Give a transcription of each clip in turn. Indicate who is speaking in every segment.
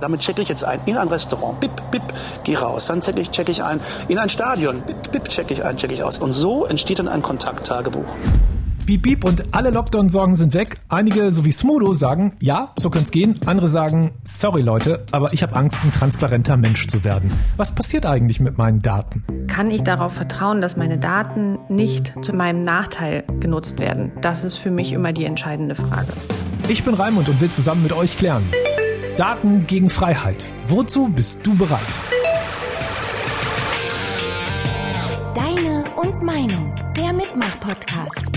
Speaker 1: Damit checke ich jetzt ein in ein Restaurant, bip, bip, geh raus. Dann checke ich, check ich ein in ein Stadion, bip, bip, checke ich ein, checke ich aus. Und so entsteht dann ein Kontakttagebuch.
Speaker 2: Beep, beep und alle Lockdown-Sorgen sind weg. Einige, so wie Smudo, sagen, ja, so könnte es gehen. Andere sagen, sorry Leute, aber ich habe Angst, ein transparenter Mensch zu werden. Was passiert eigentlich mit meinen Daten?
Speaker 3: Kann ich darauf vertrauen, dass meine Daten nicht zu meinem Nachteil genutzt werden? Das ist für mich immer die entscheidende Frage.
Speaker 2: Ich bin Raimund und will zusammen mit euch klären. Daten gegen Freiheit. Wozu bist du bereit?
Speaker 4: Deine und Meinung, der Mitmach-Podcast.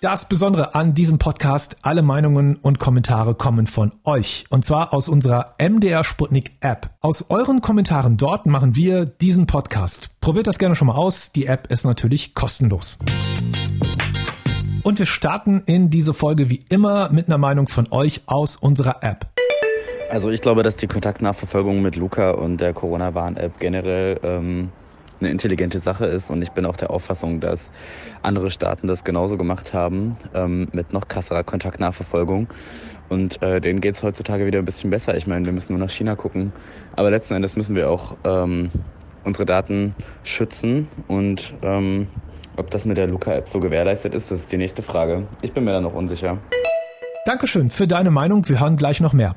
Speaker 2: Das Besondere an diesem Podcast, alle Meinungen und Kommentare kommen von euch. Und zwar aus unserer MDR Sputnik App. Aus euren Kommentaren dort machen wir diesen Podcast. Probiert das gerne schon mal aus. Die App ist natürlich kostenlos. Und wir starten in diese Folge wie immer mit einer Meinung von euch aus unserer App.
Speaker 5: Also ich glaube, dass die Kontaktnachverfolgung mit Luca und der Corona-Warn-App generell ähm, eine intelligente Sache ist und ich bin auch der Auffassung, dass andere Staaten das genauso gemacht haben ähm, mit noch krasserer Kontaktnachverfolgung. Und äh, denen geht es heutzutage wieder ein bisschen besser. Ich meine, wir müssen nur nach China gucken. Aber letzten Endes müssen wir auch ähm, unsere Daten schützen und ähm, ob das mit der Luca-App so gewährleistet ist, das ist die nächste Frage. Ich bin mir da noch unsicher.
Speaker 2: Dankeschön für deine Meinung. Wir hören gleich noch mehr.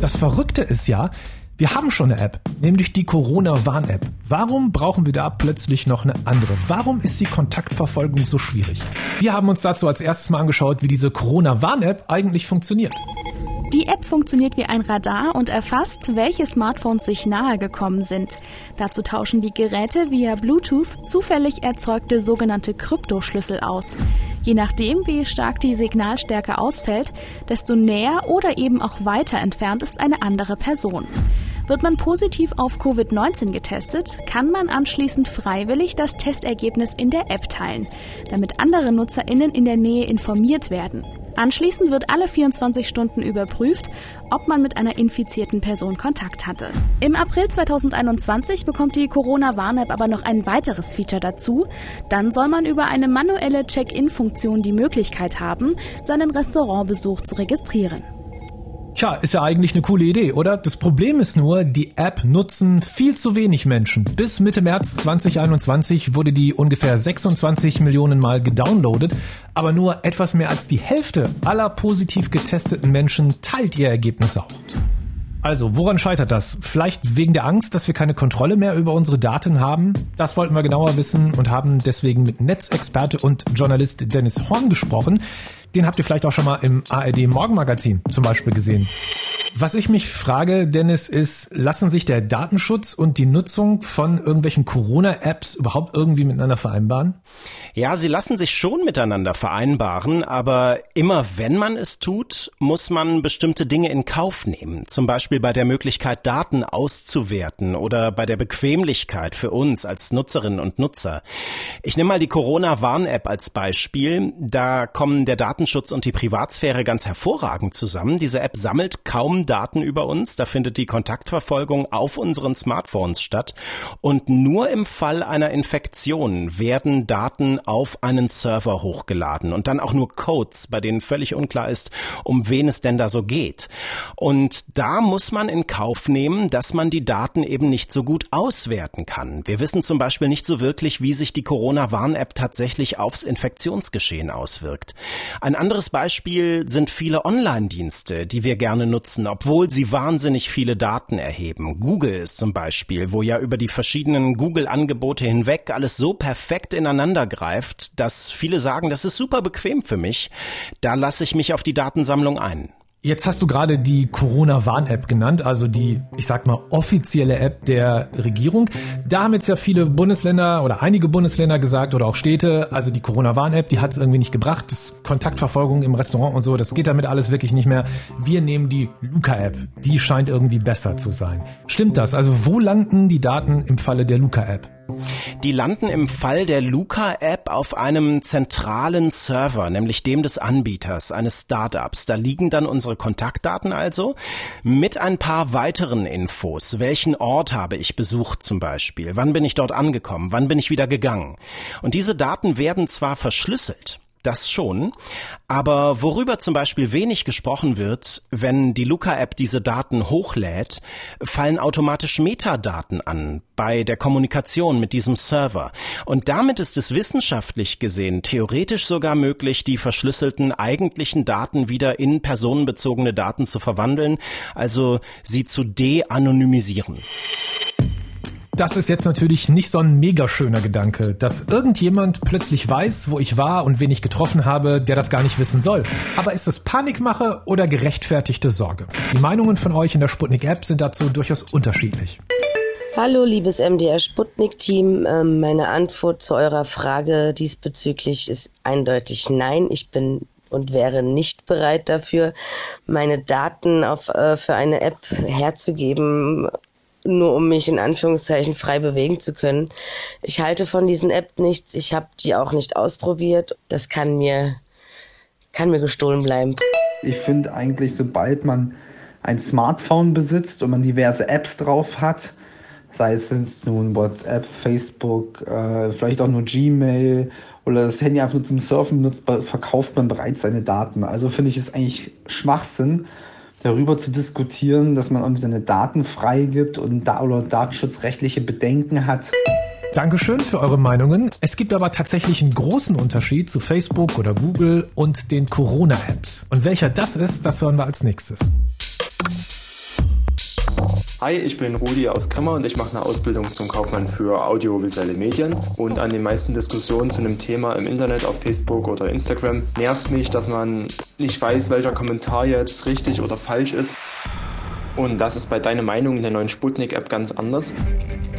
Speaker 2: Das Verrückte ist ja, wir haben schon eine App, nämlich die Corona-Warn-App. Warum brauchen wir da plötzlich noch eine andere? Warum ist die Kontaktverfolgung so schwierig? Wir haben uns dazu als erstes mal angeschaut, wie diese Corona-Warn-App eigentlich funktioniert.
Speaker 6: Die App funktioniert wie ein Radar und erfasst, welche Smartphones sich nahe gekommen sind. Dazu tauschen die Geräte via Bluetooth zufällig erzeugte sogenannte Kryptoschlüssel aus. Je nachdem, wie stark die Signalstärke ausfällt, desto näher oder eben auch weiter entfernt ist eine andere Person. Wird man positiv auf Covid-19 getestet, kann man anschließend freiwillig das Testergebnis in der App teilen, damit andere Nutzerinnen in der Nähe informiert werden. Anschließend wird alle 24 Stunden überprüft, ob man mit einer infizierten Person Kontakt hatte. Im April 2021 bekommt die Corona-Warn-App aber noch ein weiteres Feature dazu. Dann soll man über eine manuelle Check-in-Funktion die Möglichkeit haben, seinen Restaurantbesuch zu registrieren.
Speaker 2: Tja, ist ja eigentlich eine coole Idee, oder? Das Problem ist nur, die App nutzen viel zu wenig Menschen. Bis Mitte März 2021 wurde die ungefähr 26 Millionen Mal gedownloadet, aber nur etwas mehr als die Hälfte aller positiv getesteten Menschen teilt ihr Ergebnis auch. Also, woran scheitert das? Vielleicht wegen der Angst, dass wir keine Kontrolle mehr über unsere Daten haben? Das wollten wir genauer wissen und haben deswegen mit Netzexperte und Journalist Dennis Horn gesprochen. Den habt ihr vielleicht auch schon mal im ARD Morgenmagazin zum Beispiel gesehen. Was ich mich frage, Dennis, ist, lassen sich der Datenschutz und die Nutzung von irgendwelchen Corona-Apps überhaupt irgendwie miteinander vereinbaren?
Speaker 7: Ja, sie lassen sich schon miteinander vereinbaren, aber immer wenn man es tut, muss man bestimmte Dinge in Kauf nehmen. Zum Beispiel bei der Möglichkeit, Daten auszuwerten oder bei der Bequemlichkeit für uns als Nutzerinnen und Nutzer. Ich nehme mal die Corona-Warn-App als Beispiel. Da kommen der Datenschutz und die Privatsphäre ganz hervorragend zusammen. Diese App sammelt kaum Daten über uns. Da findet die Kontaktverfolgung auf unseren Smartphones statt. Und nur im Fall einer Infektion werden Daten auf einen Server hochgeladen und dann auch nur Codes, bei denen völlig unklar ist, um wen es denn da so geht. Und da muss man in Kauf nehmen, dass man die Daten eben nicht so gut auswerten kann. Wir wissen zum Beispiel nicht so wirklich, wie sich die Corona-Warn-App tatsächlich aufs Infektionsgeschehen auswirkt. Ein anderes Beispiel sind viele Online-Dienste, die wir gerne nutzen, obwohl sie wahnsinnig viele Daten erheben. Google ist zum Beispiel, wo ja über die verschiedenen Google-Angebote hinweg alles so perfekt ineinander greift, dass viele sagen, das ist super bequem für mich. Da lasse ich mich auf die Datensammlung ein.
Speaker 2: Jetzt hast du gerade die Corona-Warn-App genannt, also die, ich sag mal, offizielle App der Regierung. Da haben jetzt ja viele Bundesländer oder einige Bundesländer gesagt oder auch Städte, also die Corona-Warn-App, die hat es irgendwie nicht gebracht. Das Kontaktverfolgung im Restaurant und so, das geht damit alles wirklich nicht mehr. Wir nehmen die Luca-App. Die scheint irgendwie besser zu sein. Stimmt das? Also wo landen die Daten im Falle der Luca-App?
Speaker 7: Die landen im Fall der Luca-App auf einem zentralen Server, nämlich dem des Anbieters, eines Startups. Da liegen dann unsere Kontaktdaten also mit ein paar weiteren Infos. Welchen Ort habe ich besucht zum Beispiel? Wann bin ich dort angekommen? Wann bin ich wieder gegangen? Und diese Daten werden zwar verschlüsselt, das schon. Aber worüber zum Beispiel wenig gesprochen wird, wenn die Luca-App diese Daten hochlädt, fallen automatisch Metadaten an bei der Kommunikation mit diesem Server. Und damit ist es wissenschaftlich gesehen theoretisch sogar möglich, die verschlüsselten eigentlichen Daten wieder in personenbezogene Daten zu verwandeln, also sie zu de-anonymisieren.
Speaker 2: Das ist jetzt natürlich nicht so ein mega schöner Gedanke, dass irgendjemand plötzlich weiß, wo ich war und wen ich getroffen habe, der das gar nicht wissen soll. Aber ist das Panikmache oder gerechtfertigte Sorge? Die Meinungen von euch in der Sputnik App sind dazu durchaus unterschiedlich.
Speaker 8: Hallo, liebes MDR Sputnik-Team. Ähm, meine Antwort zu eurer Frage diesbezüglich ist eindeutig nein. Ich bin und wäre nicht bereit dafür, meine Daten auf, äh, für eine App herzugeben, nur um mich in Anführungszeichen frei bewegen zu können. Ich halte von diesen App nichts. Ich habe die auch nicht ausprobiert. Das kann mir, kann mir gestohlen bleiben.
Speaker 9: Ich finde eigentlich, sobald man ein Smartphone besitzt und man diverse Apps drauf hat, sei es nun WhatsApp, Facebook, äh, vielleicht auch nur Gmail oder das Handy einfach nur zum Surfen nutzt, verkauft man bereits seine Daten. Also finde ich es eigentlich Schwachsinn, darüber zu diskutieren, dass man irgendwie seine Daten freigibt und da oder datenschutzrechtliche Bedenken hat.
Speaker 2: Dankeschön für eure Meinungen. Es gibt aber tatsächlich einen großen Unterschied zu Facebook oder Google und den Corona-Apps. Und welcher das ist, das hören wir als nächstes.
Speaker 10: Hi, ich bin Rudi aus Grimma und ich mache eine Ausbildung zum Kaufmann für audiovisuelle Medien. Und an den meisten Diskussionen zu einem Thema im Internet, auf Facebook oder Instagram, nervt mich, dass man nicht weiß, welcher Kommentar jetzt richtig oder falsch ist. Und das ist bei Deine Meinung in der neuen Sputnik-App ganz anders,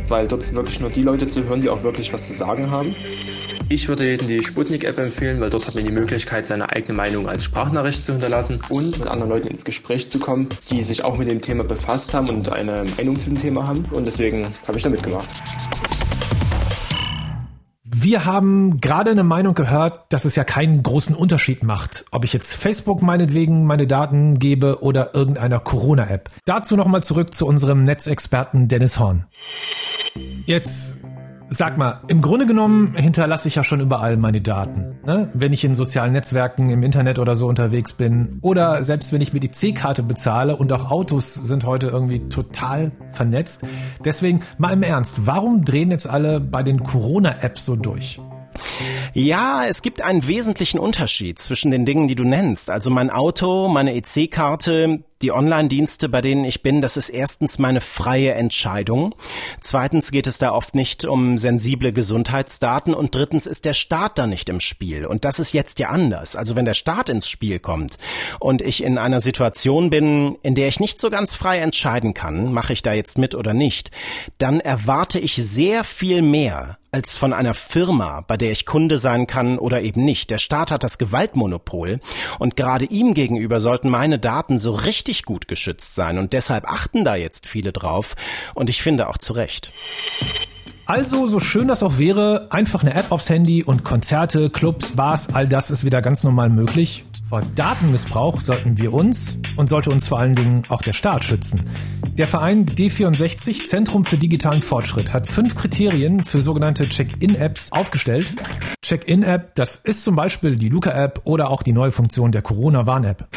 Speaker 10: weil dort sind wirklich nur die Leute zu hören, die auch wirklich was zu sagen haben. Ich würde jedem die Sputnik-App empfehlen, weil dort hat man die Möglichkeit, seine eigene Meinung als Sprachnachricht zu hinterlassen und mit anderen Leuten ins Gespräch zu kommen, die sich auch mit dem Thema befasst haben und eine Meinung zu dem Thema haben. Und deswegen habe ich da mitgemacht.
Speaker 2: Wir haben gerade eine Meinung gehört, dass es ja keinen großen Unterschied macht, ob ich jetzt Facebook meinetwegen meine Daten gebe oder irgendeiner Corona-App. Dazu nochmal zurück zu unserem Netzexperten Dennis Horn. Jetzt Sag mal, im Grunde genommen hinterlasse ich ja schon überall meine Daten. Ne? Wenn ich in sozialen Netzwerken, im Internet oder so unterwegs bin oder selbst wenn ich mir die C-Karte bezahle und auch Autos sind heute irgendwie total vernetzt. Deswegen mal im Ernst, warum drehen jetzt alle bei den Corona-Apps so durch?
Speaker 7: Ja, es gibt einen wesentlichen Unterschied zwischen den Dingen, die du nennst. Also mein Auto, meine EC-Karte, die Online-Dienste, bei denen ich bin, das ist erstens meine freie Entscheidung. Zweitens geht es da oft nicht um sensible Gesundheitsdaten und drittens ist der Staat da nicht im Spiel. Und das ist jetzt ja anders. Also wenn der Staat ins Spiel kommt und ich in einer Situation bin, in der ich nicht so ganz frei entscheiden kann, mache ich da jetzt mit oder nicht, dann erwarte ich sehr viel mehr als von einer Firma, bei der ich Kunde sein kann oder eben nicht. Der Staat hat das Gewaltmonopol und gerade ihm gegenüber sollten meine Daten so richtig gut geschützt sein und deshalb achten da jetzt viele drauf und ich finde auch zu Recht.
Speaker 2: Also, so schön das auch wäre, einfach eine App aufs Handy und Konzerte, Clubs, Bars, all das ist wieder ganz normal möglich. Vor Datenmissbrauch sollten wir uns und sollte uns vor allen Dingen auch der Staat schützen. Der Verein D64 Zentrum für digitalen Fortschritt hat fünf Kriterien für sogenannte Check-in-Apps aufgestellt. Check-in-App, das ist zum Beispiel die Luca-App oder auch die neue Funktion der Corona-Warn-App.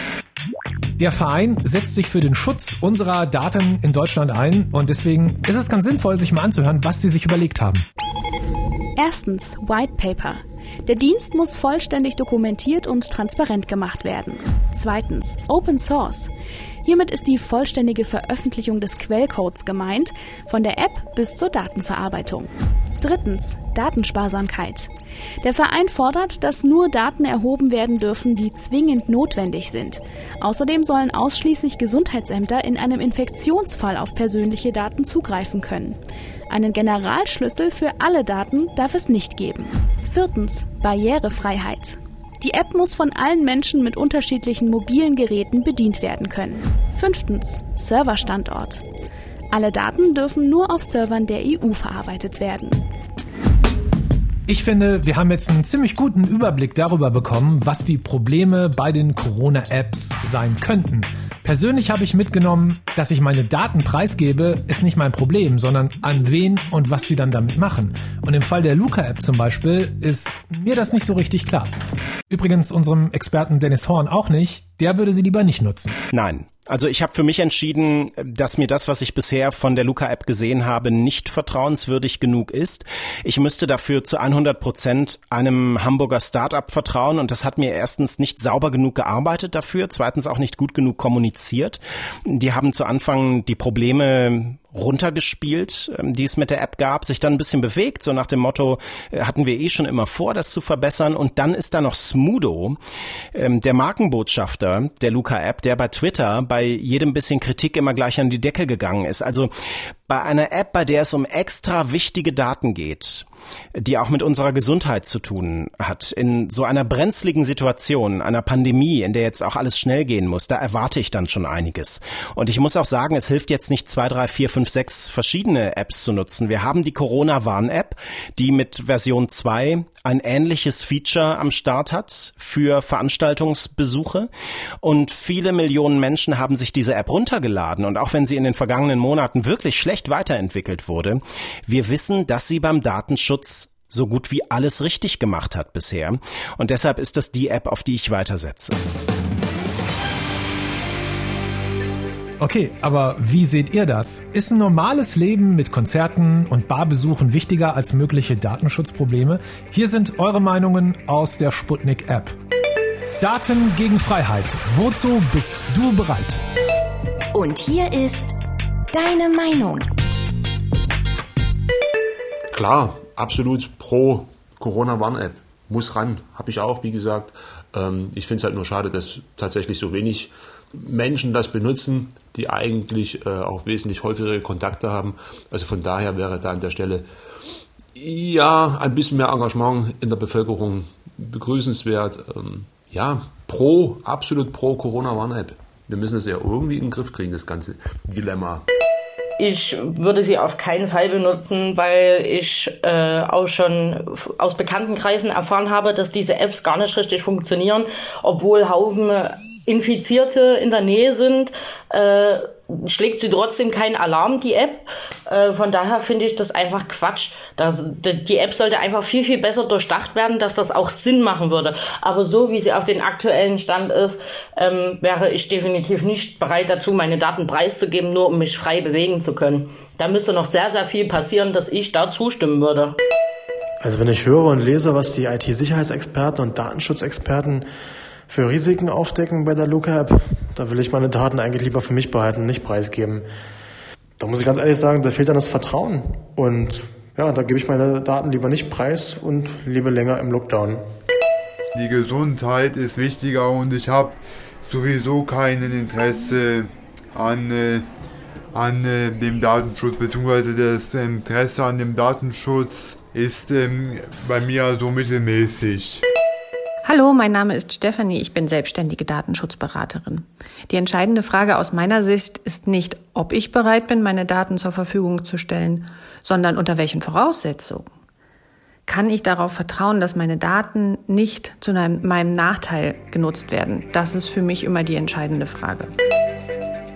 Speaker 2: Der Verein setzt sich für den Schutz unserer Daten in Deutschland ein und deswegen ist es ganz sinnvoll, sich mal anzuhören, was sie sich überlegt haben.
Speaker 6: Erstens White Paper. Der Dienst muss vollständig dokumentiert und transparent gemacht werden. Zweitens Open Source. Hiermit ist die vollständige Veröffentlichung des Quellcodes gemeint, von der App bis zur Datenverarbeitung. Drittens Datensparsamkeit. Der Verein fordert, dass nur Daten erhoben werden dürfen, die zwingend notwendig sind. Außerdem sollen ausschließlich Gesundheitsämter in einem Infektionsfall auf persönliche Daten zugreifen können. Einen Generalschlüssel für alle Daten darf es nicht geben. Viertens. Barrierefreiheit. Die App muss von allen Menschen mit unterschiedlichen mobilen Geräten bedient werden können. Fünftens. Serverstandort. Alle Daten dürfen nur auf Servern der EU verarbeitet werden.
Speaker 2: Ich finde, wir haben jetzt einen ziemlich guten Überblick darüber bekommen, was die Probleme bei den Corona-Apps sein könnten. Persönlich habe ich mitgenommen, dass ich meine Daten preisgebe, ist nicht mein Problem, sondern an wen und was sie dann damit machen. Und im Fall der Luca-App zum Beispiel ist mir das nicht so richtig klar. Übrigens unserem Experten Dennis Horn auch nicht, der würde sie lieber nicht nutzen.
Speaker 7: Nein, also ich habe für mich entschieden, dass mir das, was ich bisher von der Luca-App gesehen habe, nicht vertrauenswürdig genug ist. Ich müsste dafür zu 100 Prozent einem Hamburger Startup vertrauen und das hat mir erstens nicht sauber genug gearbeitet dafür, zweitens auch nicht gut genug kommuniziert. Die haben zu Anfang die Probleme runtergespielt, ähm, die es mit der App gab, sich dann ein bisschen bewegt, so nach dem Motto, äh, hatten wir eh schon immer vor, das zu verbessern. Und dann ist da noch Smudo, ähm, der Markenbotschafter der Luca-App, der bei Twitter bei jedem bisschen Kritik immer gleich an die Decke gegangen ist. Also bei einer App, bei der es um extra wichtige Daten geht, die auch mit unserer Gesundheit zu tun hat. In so einer brenzligen Situation, einer Pandemie, in der jetzt auch alles schnell gehen muss, da erwarte ich dann schon einiges. Und ich muss auch sagen, es hilft jetzt nicht zwei, drei, vier, fünf, sechs verschiedene Apps zu nutzen. Wir haben die Corona-Warn-App, die mit Version 2 ein ähnliches Feature am Start hat für Veranstaltungsbesuche. Und viele Millionen Menschen haben sich diese App runtergeladen. Und auch wenn sie in den vergangenen Monaten wirklich schlecht weiterentwickelt wurde, wir wissen, dass sie beim Datenschutz so gut wie alles richtig gemacht hat bisher. Und deshalb ist das die App, auf die ich weitersetze.
Speaker 2: Okay, aber wie seht ihr das? Ist ein normales Leben mit Konzerten und Barbesuchen wichtiger als mögliche Datenschutzprobleme? Hier sind eure Meinungen aus der Sputnik App. Daten gegen Freiheit. Wozu bist du bereit?
Speaker 4: Und hier ist deine Meinung.
Speaker 11: Klar, absolut pro Corona-Warn-App. Muss ran, habe ich auch, wie gesagt. Ähm, ich finde es halt nur schade, dass tatsächlich so wenig Menschen das benutzen, die eigentlich äh, auch wesentlich häufigere Kontakte haben. Also von daher wäre da an der Stelle ja ein bisschen mehr Engagement in der Bevölkerung begrüßenswert. Ähm, ja, pro, absolut pro Corona-Warn-App. Wir müssen es ja irgendwie in den Griff kriegen, das ganze Dilemma.
Speaker 12: Ich würde sie auf keinen Fall benutzen, weil ich äh, auch schon aus Bekanntenkreisen erfahren habe, dass diese Apps gar nicht richtig funktionieren, obwohl Haufen Infizierte in der Nähe sind, äh, schlägt sie trotzdem keinen Alarm, die App. Äh, von daher finde ich das einfach Quatsch. Das, die App sollte einfach viel, viel besser durchdacht werden, dass das auch Sinn machen würde. Aber so wie sie auf den aktuellen Stand ist, ähm, wäre ich definitiv nicht bereit dazu, meine Daten preiszugeben, nur um mich frei bewegen zu können. Da müsste noch sehr, sehr viel passieren, dass ich da zustimmen würde.
Speaker 13: Also wenn ich höre und lese, was die IT-Sicherheitsexperten und Datenschutzexperten für Risiken aufdecken bei der Luca-App, da will ich meine Daten eigentlich lieber für mich behalten, nicht preisgeben. Da muss ich ganz ehrlich sagen, da fehlt dann das Vertrauen. Und ja, da gebe ich meine Daten lieber nicht preis und lebe länger im Lockdown.
Speaker 14: Die Gesundheit ist wichtiger und ich habe sowieso kein Interesse an, äh, an äh, dem Datenschutz, beziehungsweise das Interesse an dem Datenschutz ist ähm, bei mir so mittelmäßig.
Speaker 3: Hallo, mein Name ist Stefanie, ich bin selbstständige Datenschutzberaterin. Die entscheidende Frage aus meiner Sicht ist nicht, ob ich bereit bin, meine Daten zur Verfügung zu stellen, sondern unter welchen Voraussetzungen. Kann ich darauf vertrauen, dass meine Daten nicht zu meinem Nachteil genutzt werden? Das ist für mich immer die entscheidende Frage.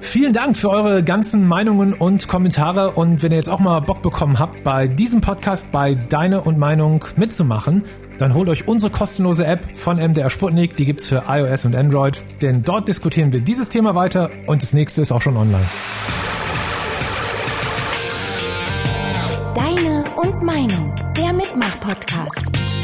Speaker 2: Vielen Dank für eure ganzen Meinungen und Kommentare. Und wenn ihr jetzt auch mal Bock bekommen habt, bei diesem Podcast bei Deine und Meinung mitzumachen, dann holt euch unsere kostenlose App von MDR Sputnik. Die gibt's für iOS und Android. Denn dort diskutieren wir dieses Thema weiter und das nächste ist auch schon online.
Speaker 4: Deine und Meinung, der Mitmach-Podcast.